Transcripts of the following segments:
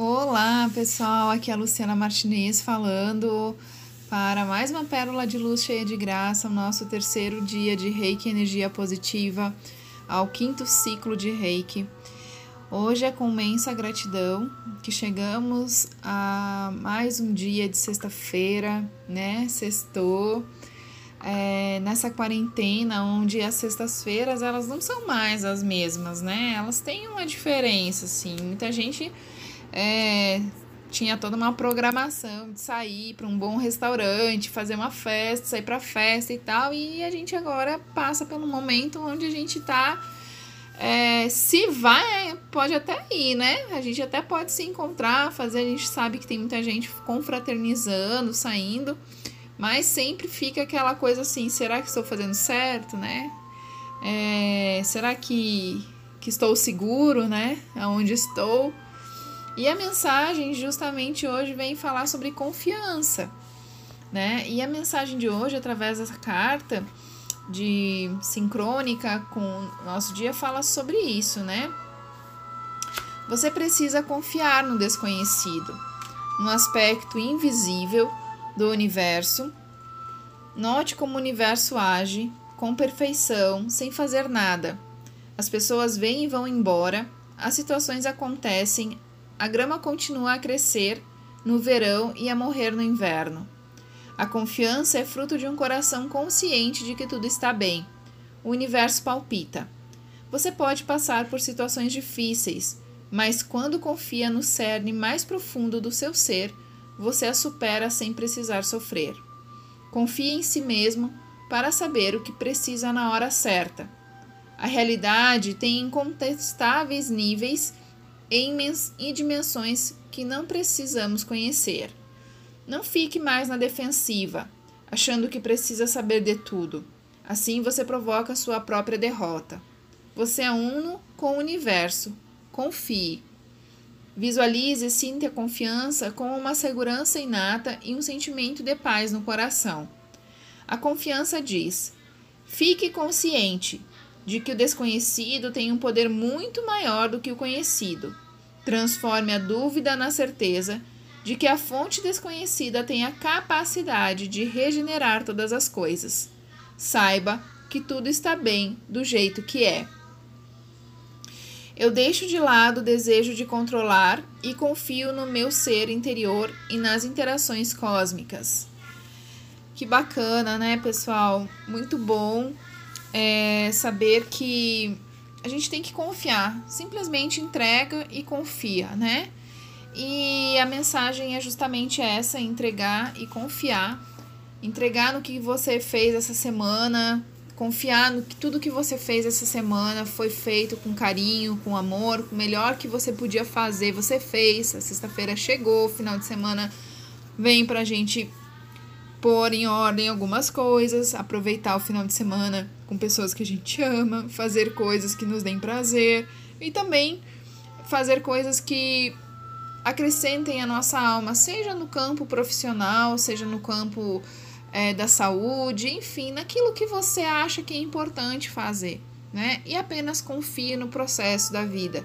Olá, pessoal. Aqui é a Luciana Martinez falando para mais uma pérola de luz cheia de graça, o nosso terceiro dia de Reiki Energia Positiva, ao quinto ciclo de Reiki. Hoje é com imensa gratidão que chegamos a mais um dia de sexta-feira, né? Sextou. É, nessa quarentena, onde as sextas-feiras elas não são mais as mesmas, né? Elas têm uma diferença, assim. Muita gente é, tinha toda uma programação de sair para um bom restaurante, fazer uma festa, sair para festa e tal, e a gente agora passa pelo momento onde a gente tá é, se vai, pode até ir, né? A gente até pode se encontrar, fazer. A gente sabe que tem muita gente confraternizando, saindo, mas sempre fica aquela coisa assim: será que estou fazendo certo, né? É, será que, que estou seguro, né? Aonde estou? E a mensagem justamente hoje vem falar sobre confiança, né? E a mensagem de hoje, através dessa carta de sincrônica com o nosso dia, fala sobre isso, né? Você precisa confiar no desconhecido, no aspecto invisível do universo. Note como o universo age com perfeição, sem fazer nada. As pessoas vêm e vão embora, as situações acontecem a grama continua a crescer no verão e a morrer no inverno. A confiança é fruto de um coração consciente de que tudo está bem. O universo palpita. Você pode passar por situações difíceis, mas quando confia no cerne mais profundo do seu ser, você a supera sem precisar sofrer. Confie em si mesmo para saber o que precisa na hora certa. A realidade tem incontestáveis níveis em dimensões que não precisamos conhecer. Não fique mais na defensiva, achando que precisa saber de tudo. Assim você provoca sua própria derrota. Você é uno com o universo. Confie. Visualize e sinta a confiança como uma segurança inata e um sentimento de paz no coração. A confiança diz: fique consciente de que o desconhecido tem um poder muito maior do que o conhecido. Transforme a dúvida na certeza de que a fonte desconhecida tem a capacidade de regenerar todas as coisas. Saiba que tudo está bem do jeito que é. Eu deixo de lado o desejo de controlar e confio no meu ser interior e nas interações cósmicas. Que bacana, né, pessoal? Muito bom é, saber que a gente tem que confiar, simplesmente entrega e confia, né? E a mensagem é justamente essa: entregar e confiar. Entregar no que você fez essa semana, confiar no que tudo que você fez essa semana foi feito com carinho, com amor, o melhor que você podia fazer, você fez. A sexta-feira chegou, final de semana vem pra gente pôr em ordem algumas coisas, aproveitar o final de semana com pessoas que a gente ama, fazer coisas que nos deem prazer e também fazer coisas que acrescentem a nossa alma, seja no campo profissional, seja no campo é, da saúde, enfim, naquilo que você acha que é importante fazer, né? E apenas confie no processo da vida.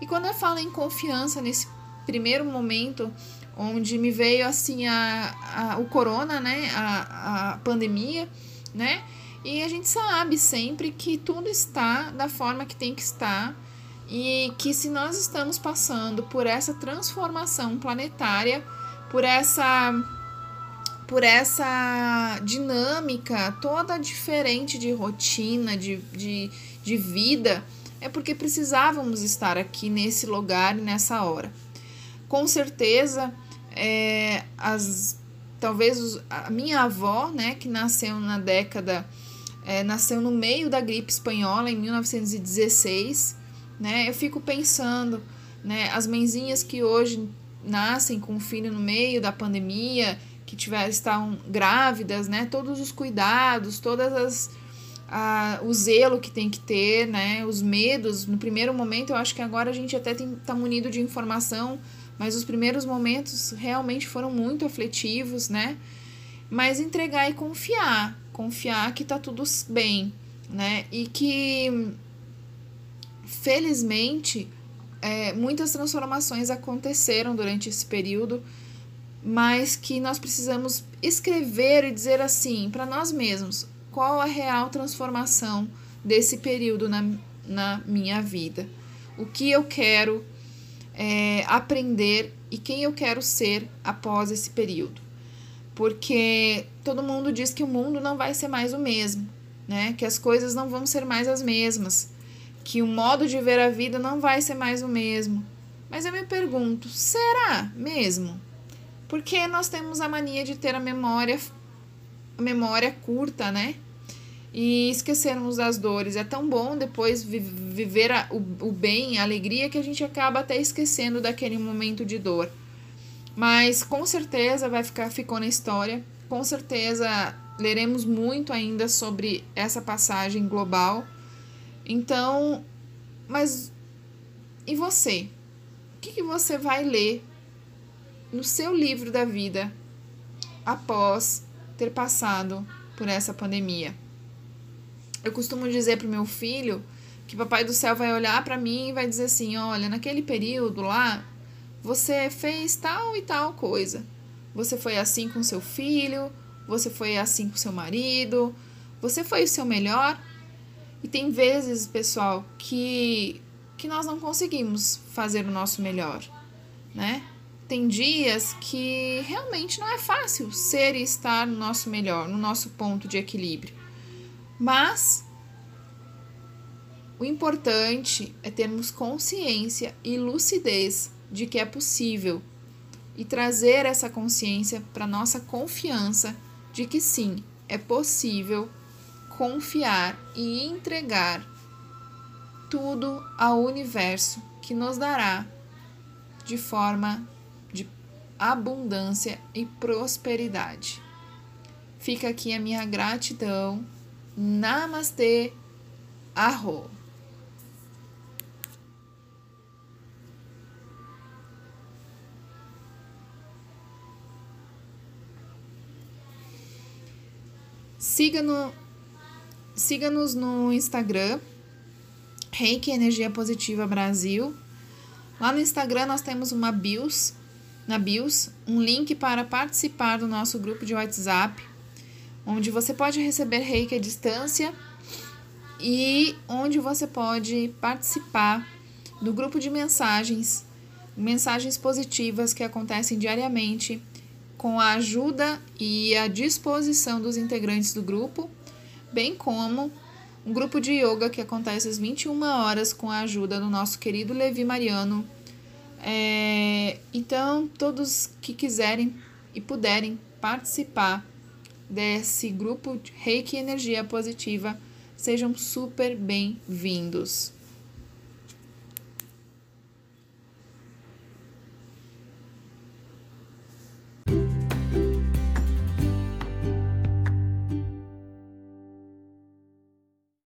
E quando eu falo em confiança nesse primeiro momento, onde me veio assim a, a o corona, né, a, a pandemia, né, e a gente sabe sempre que tudo está da forma que tem que estar e que se nós estamos passando por essa transformação planetária, por essa por essa dinâmica toda diferente de rotina, de, de, de vida, é porque precisávamos estar aqui nesse lugar e nessa hora. Com certeza, é, as, talvez a minha avó, né, que nasceu na década, é, nasceu no meio da gripe espanhola em 1916, né, eu fico pensando, né, as mãezinhas que hoje nascem com o filho no meio da pandemia, que tiver, estão grávidas, né, todos os cuidados, todas as a, o zelo que tem que ter, né, os medos. No primeiro momento, eu acho que agora a gente até está munido de informação mas os primeiros momentos realmente foram muito aflitivos, né? Mas entregar e confiar, confiar que tá tudo bem, né? E que felizmente é, muitas transformações aconteceram durante esse período, mas que nós precisamos escrever e dizer assim para nós mesmos qual a real transformação desse período na, na minha vida. O que eu quero é, aprender e quem eu quero ser após esse período. Porque todo mundo diz que o mundo não vai ser mais o mesmo, né? Que as coisas não vão ser mais as mesmas, que o modo de ver a vida não vai ser mais o mesmo. Mas eu me pergunto, será mesmo? Porque nós temos a mania de ter a memória a memória curta, né? e esquecermos das dores. É tão bom depois viver a, o, o bem, a alegria, que a gente acaba até esquecendo daquele momento de dor. Mas com certeza vai ficar, ficou na história. Com certeza leremos muito ainda sobre essa passagem global. Então, mas e você? O que, que você vai ler no seu livro da vida após ter passado por essa pandemia? Eu costumo dizer pro meu filho que Papai do Céu vai olhar para mim e vai dizer assim: olha, naquele período lá, você fez tal e tal coisa. Você foi assim com seu filho, você foi assim com seu marido, você foi o seu melhor. E tem vezes, pessoal, que, que nós não conseguimos fazer o nosso melhor, né? Tem dias que realmente não é fácil ser e estar no nosso melhor, no nosso ponto de equilíbrio. Mas o importante é termos consciência e lucidez de que é possível e trazer essa consciência para nossa confiança de que sim, é possível confiar e entregar tudo ao universo que nos dará de forma de abundância e prosperidade. Fica aqui a minha gratidão Namastê, Arro. Siga no, siga-nos no Instagram, Reiki Energia Positiva Brasil. Lá no Instagram nós temos uma bios, na bios, um link para participar do nosso grupo de WhatsApp onde você pode receber reiki à distância e onde você pode participar do grupo de mensagens, mensagens positivas que acontecem diariamente com a ajuda e a disposição dos integrantes do grupo, bem como um grupo de yoga que acontece às 21 horas com a ajuda do nosso querido Levi Mariano. É, então, todos que quiserem e puderem participar desse grupo Reiki Energia Positiva. Sejam super bem-vindos.